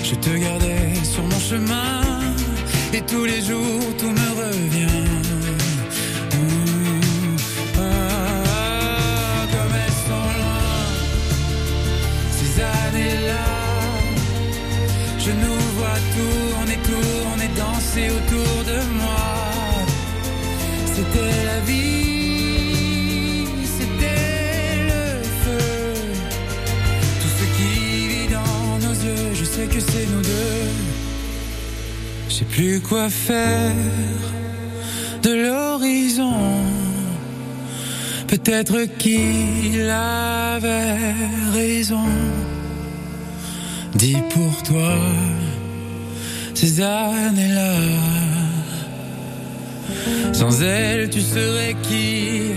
Je te gardais sur mon chemin et tous les jours tout me revient. Mmh. Ah, comme elles sont loin, ces années-là. Je nous vois tourner, tourner, danser c'est nous deux. Je sais plus quoi faire de l'horizon. Peut-être qu'il avait raison. Dis pour toi ces années-là. Sans elle, tu serais qui?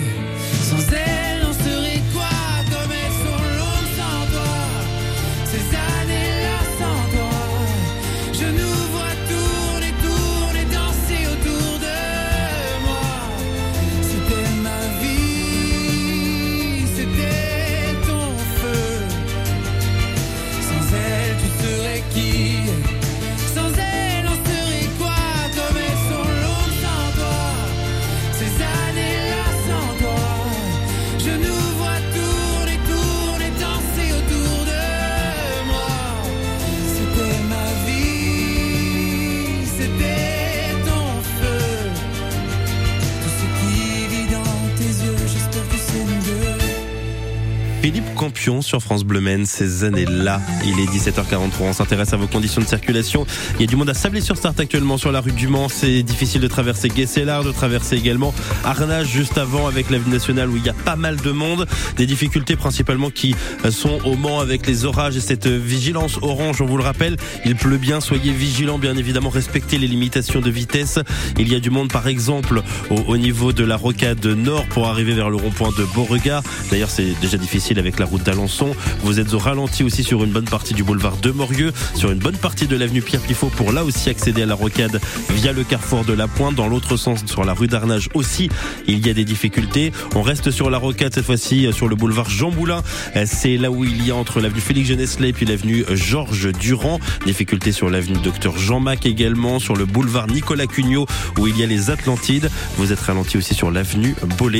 Philippe Campion sur France Bleu ces années-là. Il est 17h43, on s'intéresse à vos conditions de circulation. Il y a du monde à sabler sur Start actuellement sur la rue du Mans. C'est difficile de traverser Guesselard, de traverser également Arnage juste avant avec l'avenue nationale où il y a pas mal de monde. Des difficultés principalement qui sont au Mans avec les orages et cette vigilance orange, on vous le rappelle. Il pleut bien, soyez vigilants, bien évidemment, respectez les limitations de vitesse. Il y a du monde par exemple au, au niveau de la rocade nord pour arriver vers le rond-point de Beauregard. D'ailleurs, c'est déjà difficile avec la route d'Alençon. Vous êtes au ralenti aussi sur une bonne partie du boulevard de Morieux, sur une bonne partie de l'avenue Pierre Pifot pour là aussi accéder à la rocade via le carrefour de la Pointe. Dans l'autre sens, sur la rue d'Arnage aussi, il y a des difficultés. On reste sur la rocade cette fois-ci sur le boulevard Jean Moulin. C'est là où il y a entre l'avenue Félix Genesley et puis l'avenue Georges Durand. Difficultés sur l'avenue Docteur Jean Mac également, sur le boulevard Nicolas Cugnot où il y a les Atlantides. Vous êtes ralenti aussi sur l'avenue Bollé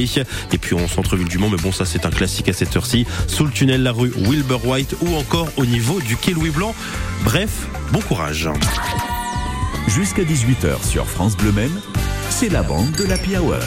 et puis en centre-ville du Mans. Mais bon, ça c'est un classique à cette heure-ci. Sous le tunnel, la rue Wilbur White ou encore au niveau du quai Louis Blanc. Bref, bon courage. Jusqu'à 18h sur France Bleu Maine, c'est la bande de l'Happy Hour.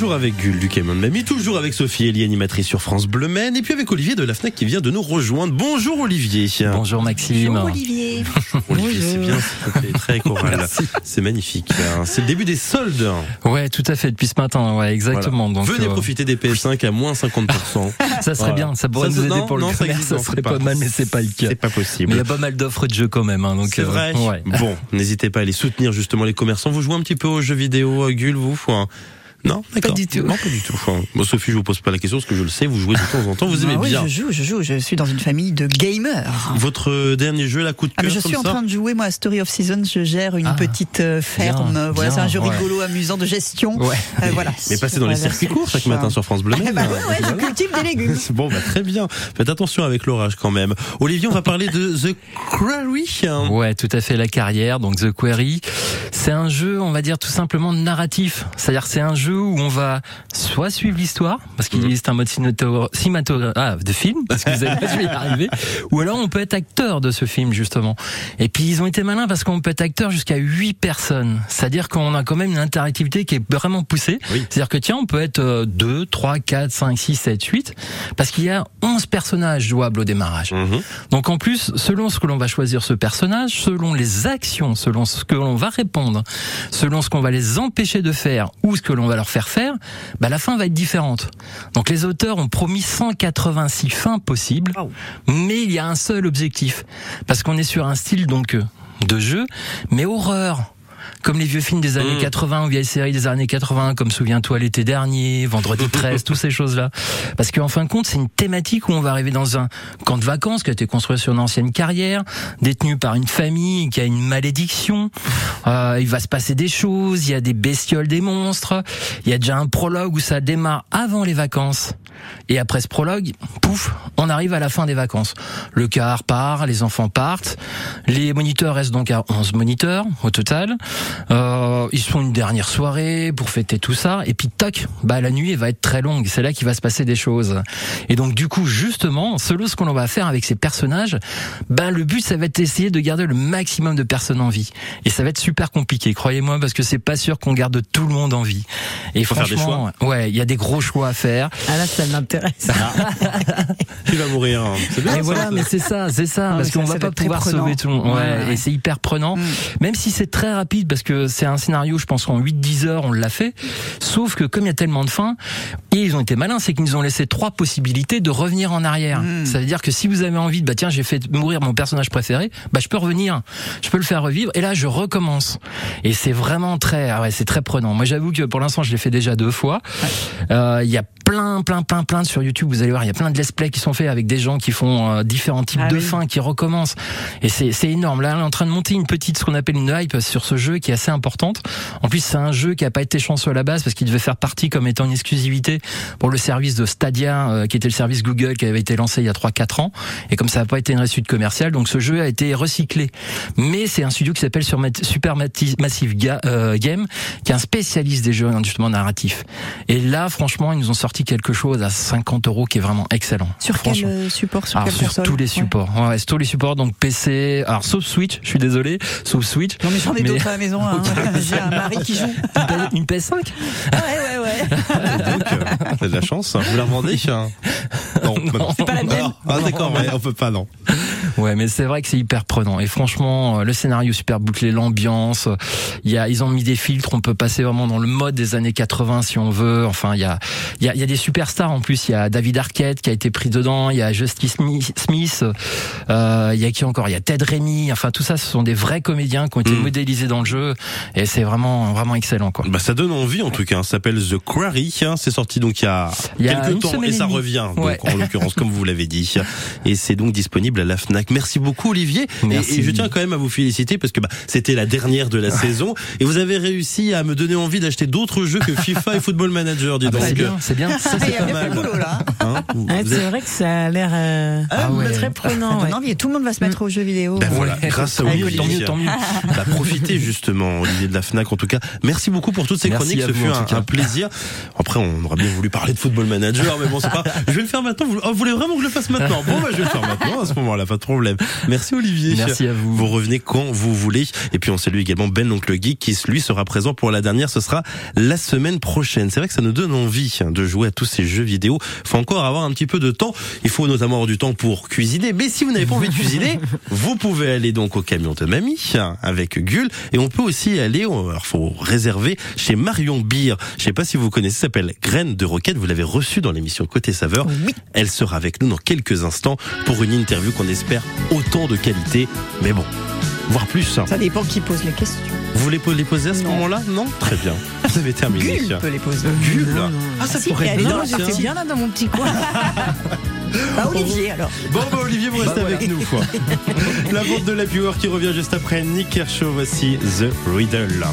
Toujours avec Gull du Camion de Mamie, toujours avec Sophie Elie, animatrice sur France Bleu Maine, et puis avec Olivier de la FNAC qui vient de nous rejoindre. Bonjour Olivier. Bonjour Maxime. Bonjour Olivier. Olivier, c'est bien, c'est très choral. C'est magnifique. hein. C'est le début des soldes. Ouais, tout à fait, depuis ce matin, ouais, exactement. Voilà. Donc, Venez euh, profiter des PS5 à moins 50%. Ça serait Voilà. bien, ça pourrait Ça, nous aider non, pour le non, commerce, ça serait pas, pas- mal, mais c'est pas le cas. C'est pas possible. Mais il y a pas mal d'offres de jeux quand même, hein, donc. C'est euh, vrai. ouais. Bon, n'hésitez pas à aller soutenir justement les commerçants. Vous jouez un petit peu aux jeux vidéo, euh, Gull, vous hein Non, d'accord. du tout. Non, pas du tout. Enfin, moi, Sophie, je vous pose pas la question parce que je le sais, vous jouez de temps en temps, vous aimez Ah oui, bien. je joue, je joue. Je suis dans une famille de gamers. Votre euh, dernier jeu, la coup de Ah, mais cœur je comme suis en ça train de jouer, moi, à Story of Seasons. Je gère une Ah, petite euh, ferme. bien, voilà, c'est un jeu ouais. rigolo, amusant de gestion. Ouais. Euh, voilà. Mais passez dans les circuits courts chaque matin sur France Bleu. Ben ouais, ouais, je cultive des légumes. Bon, bah, très bien. Faites attention avec l'orage quand même. Olivier, on va parler de The Quarry. Ouais, tout à fait la carrière, donc The Query. C'est un jeu, on va dire tout simplement narratif. C'est-à-dire que c'est un jeu où on va soit suivre l'histoire, parce qu'il Mhm. existe un mode cinémato- cinématographe ah, de film, parce que vous vais y arriver, ou alors on peut être acteur de ce film justement. Et puis ils ont été malins parce qu'on peut être acteur jusqu'à 8 personnes. C'est-à-dire qu'on a quand même une interactivité qui est vraiment poussée. C'est-à-dire que tiens, on peut être euh, 2, 3, 4, 5, 6, 7, 8, parce qu'il y a 11 personnages jouables au démarrage. Donc en plus, selon ce que l'on va choisir ce personnage, selon les actions, selon ce que l'on va répondre, selon ce qu'on va les empêcher de faire ou ce que l'on va leur faire faire, bah la fin va être différente. Donc les auteurs ont promis 186 fins possibles, mais il y a un seul objectif parce qu'on est sur un style donc euh, de jeu, mais horreur. Comme les vieux films des années 80 ou vieilles séries des années 80, comme Souviens-toi l'été dernier, Vendredi 13, toutes ces choses-là. Parce qu'en fin de compte, c'est une thématique où on va arriver dans un camp de vacances qui a été construit sur une ancienne carrière, détenu par une famille qui a une malédiction. Euh, il va se passer des choses, il y a des bestioles, des monstres. Il y a déjà un prologue où ça démarre avant les vacances. Et après ce prologue, pouf, on arrive à la fin des vacances. Le car part, les enfants partent, les moniteurs restent donc à 11 moniteurs au total. Euh, ils se font une dernière soirée pour fêter tout ça, et puis toc, bah la nuit elle va être très longue. C'est là qu'il va se passer des choses. Et donc du coup, justement, selon ce qu'on va faire avec ces personnages, bah le but ça va être d'essayer de garder le maximum de personnes en vie. Et ça va être super compliqué, croyez-moi, parce que c'est pas sûr qu'on garde tout le monde en vie. Et Faut faire des franchement, ouais, il y a des gros choix à faire. Ah là, ça m'intéresse. Tu vas mourir. hein. C'est bien. Et ça. voilà, mais c'est ça, c'est ça, Ah, parce qu'on va va pas pouvoir sauver tout le monde. Ouais, et c'est hyper prenant. Mm. Même si c'est très rapide, parce que c'est un scénario, je pense qu'en 8-10 heures, on l'a fait. Sauf que comme il y a tellement de fins, et ils ont été malins, c'est qu'ils nous ont laissé trois possibilités de revenir en arrière. Mm. Ça veut dire que si vous avez envie de, bah tiens, j'ai fait mourir mon personnage préféré, bah je peux revenir, je peux le faire revivre, et là je recommence. Et c'est vraiment très, ah ouais, c'est très prenant. Moi j'avoue que pour l'instant je l'ai fait déjà deux fois. Euh, Il y a plein, plein, plein, plein de sur YouTube. Vous allez voir, il y a plein de let's play qui sont faits avec des gens qui font euh, différents types Ah de oui. fins, qui recommencent. Et c'est énorme. Là, on est en train de monter une petite, ce qu'on appelle une hype sur ce jeu qui est assez importante. En plus, c'est un jeu qui a pas été chanceux à la base parce qu'il devait faire partie comme étant une exclusivité pour le service de Stadia, euh, qui était le service Google qui avait été lancé il y a 3-4 ans. Et comme ça n'a pas été une réussite commerciale, donc ce jeu a été recyclé. Mais c'est un studio qui s'appelle Super Massive Ga- euh, Game, qui est un spécialiste des jeux justement narratifs. Et là, franchement, ils nous ont sorti quelque chose à 50 euros qui est vraiment excellent. Sur quel euh, support Sur Alors, sur tous les Ouais. supports. Ouais, sur tous les supports, donc PC, alors sauf Switch, je suis désolé, sauf Switch. Non mais j'en ai Mais- d'autres à la maison. hein. J'ai un mari qui joue. Une PS5 Ouais ouais ouais. Donc, euh, t'as de la chance. Vous la revendez hein Non, bah non. C'est pas la. Ah, ah, d'accord, ouais, on peut pas, non. Ouais, mais c'est vrai que c'est hyper prenant. Et franchement, euh, le scénario super bouclé, l'ambiance, euh, il y a, ils ont mis des filtres. On peut passer vraiment dans le mode des années 80 si on veut. Enfin, il y a, il y a, il y a des superstars en plus. Il y a David Arquette qui a été pris dedans. Il y a Justice Smith. Euh, il y a qui encore? Il y a Ted Remy. Enfin, tout ça, ce sont des vrais comédiens qui ont été Mm. modélisés dans le jeu. Et c'est vraiment, vraiment excellent, quoi. Bah, ça donne envie, en tout cas. Ça s'appelle The Quarry. hein. C'est sorti donc il y a, Il y a quelques temps et et ça revient. Donc, Ouais. en l'occurrence, comme vous l'avez dit. Et c'est donc disponible à la Fnac. Merci beaucoup, Olivier. Et- Merci. Et, je tiens quand même à vous féliciter parce que bah, c'était la dernière de la saison et vous avez réussi à me donner envie d'acheter d'autres jeux que FIFA et Football Manager. Dis Ah bah, donc. c'est bien, c'est bien. Ça, Il c'est pas mal. boulot là. Hein Vous- vous c'est vrai que ça a l'air euh, Ah ouais. très prenant. ouais. tout le monde va se mettre aux jeux vidéo. Ben voilà, Ouais. grâce à Olivier. Tant mieux, tant mieux. Bah, profitez justement, Olivier de la FNAC en tout cas. Merci beaucoup pour toutes ces Merci chroniques, ce vous, fut un, plaisir. Après, on aurait bien voulu parler de Football Manager, mais bon, c'est pas. Je vais le faire maintenant. Vous, oh, vous voulez vraiment que je le fasse maintenant? Bon, bah, je vais le faire maintenant à ce moment-là, pas de problème. Merci Olivier. Merci à vous. Vous revenez quand vous voulez. Et puis on salue également Ben l'oncle geek qui lui sera présent pour la dernière. Ce sera la semaine prochaine. C'est vrai que ça nous donne envie hein, de jouer à tous ces jeux vidéo. Faut encore avoir un petit peu de temps. Il faut notamment avoir du temps pour cuisiner. Mais si vous n'avez pas envie de cuisiner, vous pouvez aller donc au camion de mamie hein, avec Gull. Et on peut aussi aller. Alors faut réserver chez Marion Beer. Je sais pas si vous connaissez. Ça s'appelle Graines de Roquette. Vous l'avez reçue dans l'émission Côté Saveur. Elle sera avec nous dans quelques instants pour une interview qu'on espère autant de qualité. Mais bon, voire plus. hein. Ça dépend qui pose les questions. Vous voulez les poser à ce moment-là? Non? Très bien. Vous avez terminé. Gull peut les poser. Gull Ah, ça Si, pourrait être bien. quartier. bien là dans mon petit coin. Bah, Olivier alors. Bon, bah, Olivier, vous restez Bah, voilà. avec nous. Quoi. La vente de la viewer qui revient juste après Nick Kershaw. Voici The Riddle.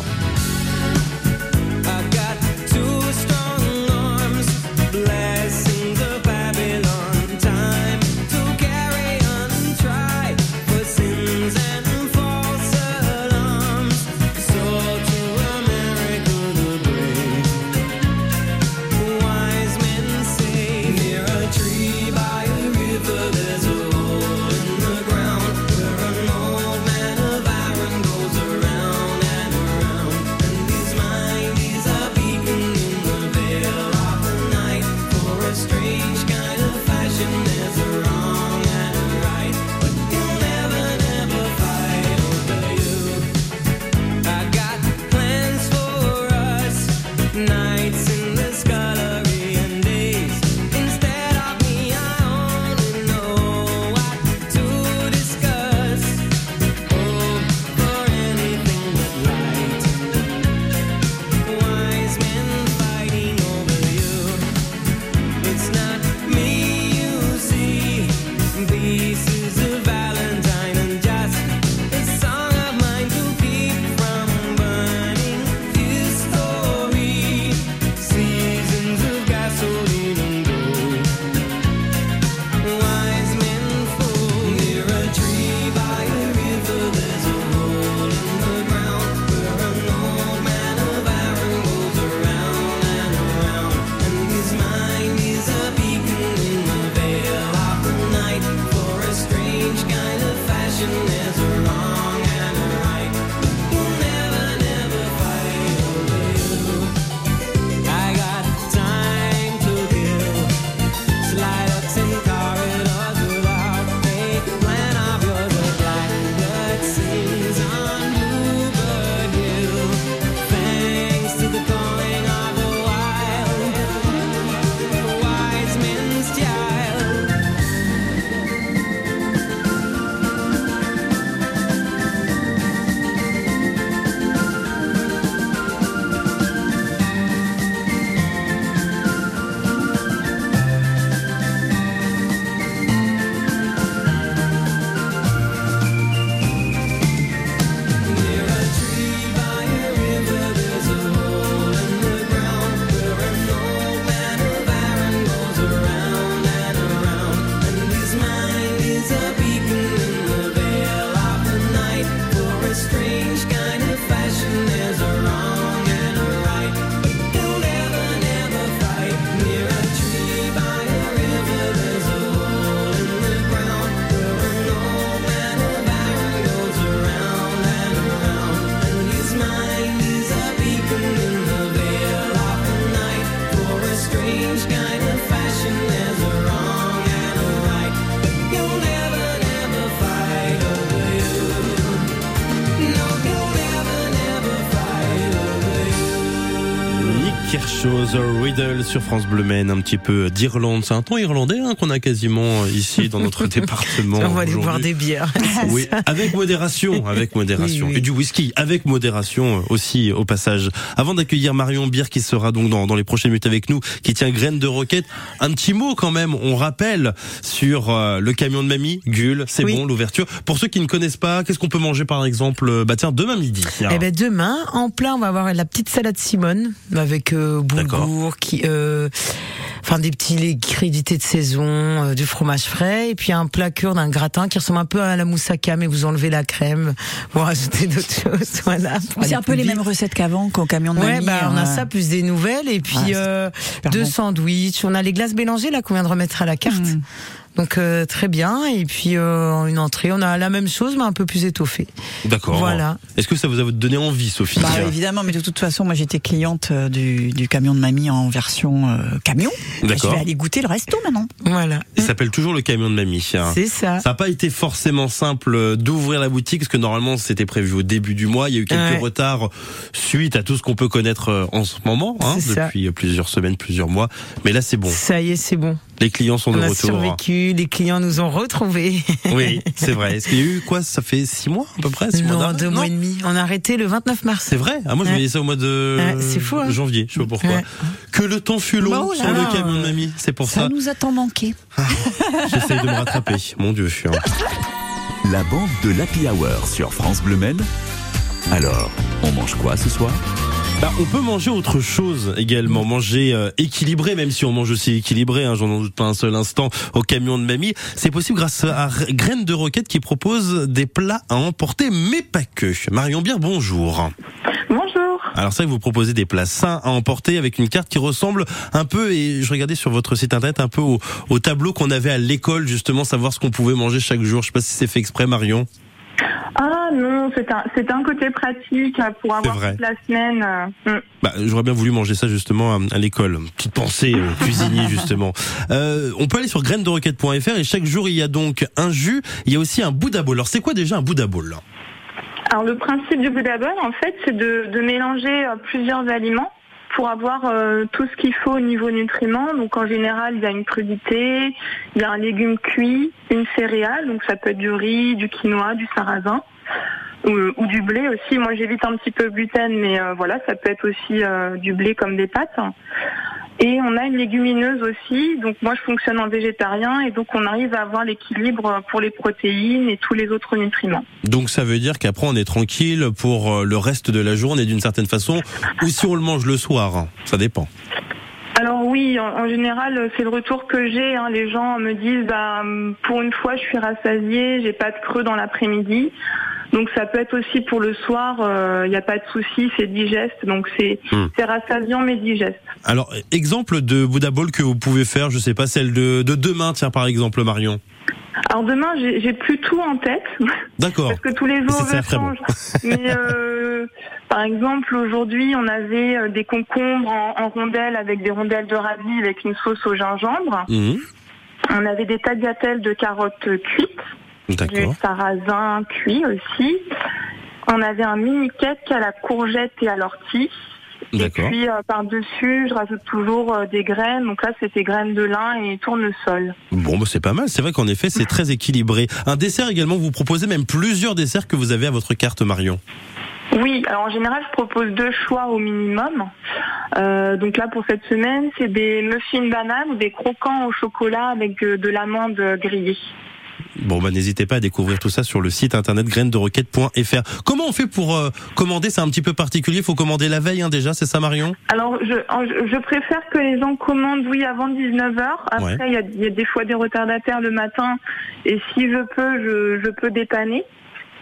Kershaw, Riddle sur France Bleu Maine, un petit peu d'Irlande. C'est un ton irlandais hein, qu'on a quasiment ici dans notre département. On va aller boire des bières. Oui, avec modération, avec modération. Oui, oui. Et du whisky, avec modération aussi au passage. Avant d'accueillir Marion Bière qui sera donc dans, dans les prochaines minutes avec nous, qui tient graines de roquette, un petit mot quand même, on rappelle sur euh, le camion de mamie, Gull, c'est bon, l'ouverture. Pour ceux qui ne connaissent pas, qu'est-ce qu'on peut manger par exemple euh, Bah tiens, demain midi. Eh ben demain, en plat, on va avoir la petite salade Simone avec euh, qui, euh, enfin des petits laits crédités de saison, euh, du fromage frais, et puis un plat kurde, un gratin qui ressemble un peu à la moussaka, mais vous enlevez la crème, vous rajoutez d'autres choses, voilà. C'est un peu les mêmes recettes qu'avant, qu'au camion de Ouais, bah, on a euh, ça plus des nouvelles et puis Ah, euh, deux bon. sandwichs. On a les glaces mélangées là qu'on vient de remettre à la carte. Hmm. Donc euh, très bien et puis euh, une entrée, on a la même chose mais un peu plus étoffée. D'accord. Voilà. Est-ce que ça vous a donné envie, Sophie Bah, évidemment, mais de toute façon, moi j'étais cliente euh, du, du camion de mamie en version euh, camion. D'accord. Je vais aller goûter le resto maintenant. Voilà. Il s'appelle toujours le camion de mamie. hein. C'est ça. Ça n'a pas été forcément simple d'ouvrir la boutique parce que normalement c'était prévu au début du mois. Il y a eu quelques Ouais. retards suite à tout ce qu'on peut connaître en ce moment, hein, ça. depuis euh, plusieurs semaines, plusieurs mois. Mais là c'est bon. Ça y est, c'est bon. Les clients sont de on a retour. Les clients nous ont retrouvés. Oui, c'est vrai. Est-ce qu'il y a eu quoi Ça fait six mois à peu près six mois non, deux mois et demi. On a arrêté le 29 mars. C'est vrai Ah moi je Ouais. voyais ça au mois de Ouais, c'est fou, hein. janvier. Je sais pas pourquoi. Ouais. Que le temps fut long Bah, oh là sur là. le camion de mamie. C'est pour Ça ça. nous a tant manqué. J'essaye de me rattraper. Mon Dieu. hein. La bande de l'Happy Hour sur France Bleu. Alors, on mange quoi ce soir? Bah, on peut manger autre chose également, manger euh, équilibré, même si on mange aussi équilibré, hein, j'en doute pas un seul instant, au camion de mamie. C'est possible grâce à Graines de Roquette qui propose des plats à emporter, mais pas que. Marion Bière, bonjour. Bonjour. Alors ça, vous proposez des plats sains à emporter avec une carte qui ressemble un peu, et je regardais sur votre site internet, un peu au, au tableau qu'on avait à l'école, justement, savoir ce qu'on pouvait manger chaque jour. Je sais pas si c'est fait exprès, Marion. Ah non, c'est un, c'est un côté pratique euh, pour avoir toute la semaine. euh, mm. Bah, j'aurais bien voulu manger ça justement à, à l'école. Petite pensée au cuisinier justement. Euh, on peut aller sur grainesderoquette.fr et chaque jour il y a donc un jus. Il y a aussi un Buddha Bowl. Alors c'est quoi déjà un Buddha Bowl Alors le principe du Buddha Bowl, en fait, c'est de, de mélanger euh, plusieurs aliments pour avoir euh, tout ce qu'il faut au niveau nutriments. Donc en général, il y a une crudité, il y a un légume cuit, une céréale, donc ça peut être du riz, du quinoa, du sarrasin. Ou, du blé aussi. Moi, j'évite un petit peu le gluten, mais euh, voilà, ça peut être aussi euh, du blé comme des pâtes. Et on a une légumineuse aussi. Donc moi, je fonctionne en végétarien et donc on arrive à avoir l'équilibre pour les protéines et tous les autres nutriments. Donc ça veut dire qu'après on est tranquille pour euh, le reste de la journée d'une certaine façon, ou si on le mange le soir, ça dépend. Alors oui, en, en général, c'est le retour que j'ai. hein. Les gens me disent, bah, pour une fois, je suis rassasiée, j'ai pas de creux dans l'après-midi. Donc ça peut être aussi pour le soir, il n'y a pas de souci, c'est digeste. Donc c'est Hmm. rassasiant mais digeste. Alors exemple de Buddha Bowl que vous pouvez faire, je sais pas celle de, de demain, tiens par exemple Marion. Alors demain, j'ai plus tout en tête. D'accord. Parce que tous les jours, je serait bon. change. Mais euh, par exemple, aujourd'hui, on avait euh, des concombres en, en rondelles avec des rondelles de radis avec une sauce au gingembre. Mhm. On avait des tagliatelles de carottes cuites, du sarrasin cuit aussi. On avait un mini cake à la courgette et à l'ortie. Et puis euh, par-dessus, je rajoute toujours euh, des graines. Donc là, c'était graines de lin et tournesol. Bon, bah, c'est pas mal. C'est vrai qu'en effet, c'est très équilibré. Un dessert également, vous proposez même plusieurs desserts que vous avez à votre carte, Marion. Oui, alors en général, je propose deux choix au minimum. Euh, donc là, pour cette semaine, c'est des muffins bananes ou des croquants au chocolat avec de l'amande grillée. Bon, bah, n'hésitez pas à découvrir tout ça sur le site internet grainesderoquette.fr. Comment on fait pour euh, commander? C'est un petit peu particulier. faut commander la veille, hein, déjà, c'est ça, Marion? Alors, je, je préfère que les gens commandent, oui, avant 19h. Après, Ouais. il y, a, il y a des fois des retardataires le matin. Et si je peux, je, je peux dépanner.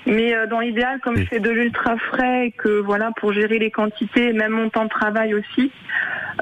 Mais euh, dans l'idéal, comme je fais de l'ultra frais et que voilà, pour gérer les quantités, et même mon temps de travail aussi,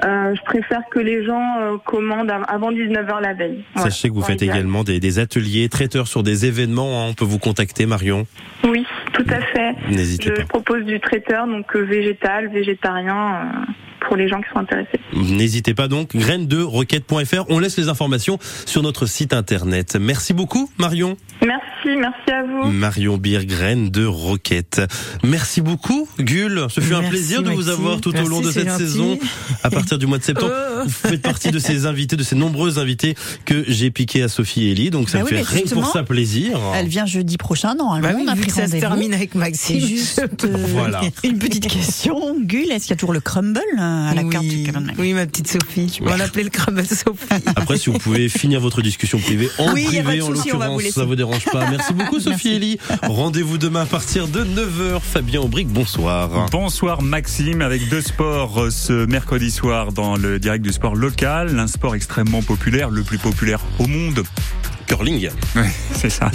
euh, je préfère que les gens euh, commandent av- avant 19h la veille. Voilà, Sachez que vous faites également des, des ateliers, traiteurs sur des événements. hein. On peut vous contacter, Marion. Oui, tout à fait. N'hésitez Je pas. propose du traiteur, donc euh, végétal, végétarien, euh, pour pour les gens qui sont intéressés. N'hésitez pas donc, graines de roquette.fr. On laisse les informations sur notre site internet. Merci beaucoup, Marion. Merci, merci à vous. Marion graines de roquette. Merci beaucoup, Gull. Ce fut un plaisir de vous avoir tout au long de cette saison. À partir du mois de septembre, vous faites partie de ces invités, de ces nombreux invités que j'ai piqué à Sophie et Elie. Donc ça bah me fait rien pour ça plaisir. Elle vient jeudi prochain, normalement. Bah on a pris ça se termine avec Maxime. Juste euh, voilà. une petite question. Gull, est-ce qu'il y a toujours le crumble euh, à la oui. carte du Oui, ma petite Sophie. On va l'appeler le crumble Sophie. Après, si vous pouvez finir votre discussion privée en oui, privé, en l'occurrence, ça vous dérange pas. Merci beaucoup, Sophie et Elie. Rendez-vous demain à partir de 9h. Fabien Aubric, bonsoir. Bonsoir, Maxime, avec deux sports euh, ce mercredi soir dans le direct du sport local. Un sport extrêmement populaire, le plus populaire au monde curling. Oui, c'est ça.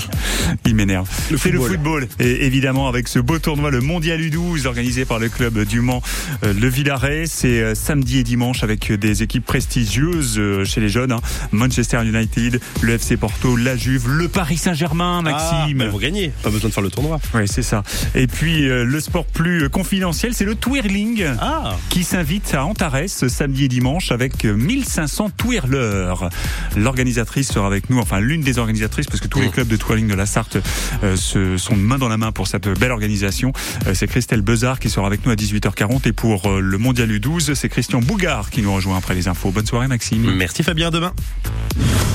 Il m'énerve. C'est le football. Et évidemment, avec ce beau tournoi, le Mondial U12, organisé par le club du Mans, euh, le Villaret. C'est euh, samedi et dimanche avec des équipes prestigieuses euh, chez les jeunes. Hein. Manchester United, le FC Porto, la Juve, le Paris Saint-Germain, Maxime. Ah, ils vont gagner. Pas besoin de faire le tournoi. Oui, c'est ça. Et puis, le sport plus confidentiel, c'est le twirling. Ah. Qui s'invite à Antares samedi et dimanche avec 1500 twirlers. L'organisatrice sera avec nous, enfin, l'une des organisatrices, parce que tous les Mmh. clubs de twirling de la Sarthe euh, se, sont main dans la main pour cette belle organisation. Euh, c'est Christelle Bezard qui sera avec nous à 18h40 et pour euh, le Mondial U12, c'est Christian Bougard qui nous rejoint après les infos. Bonne soirée Maxime. Merci Fabien, demain.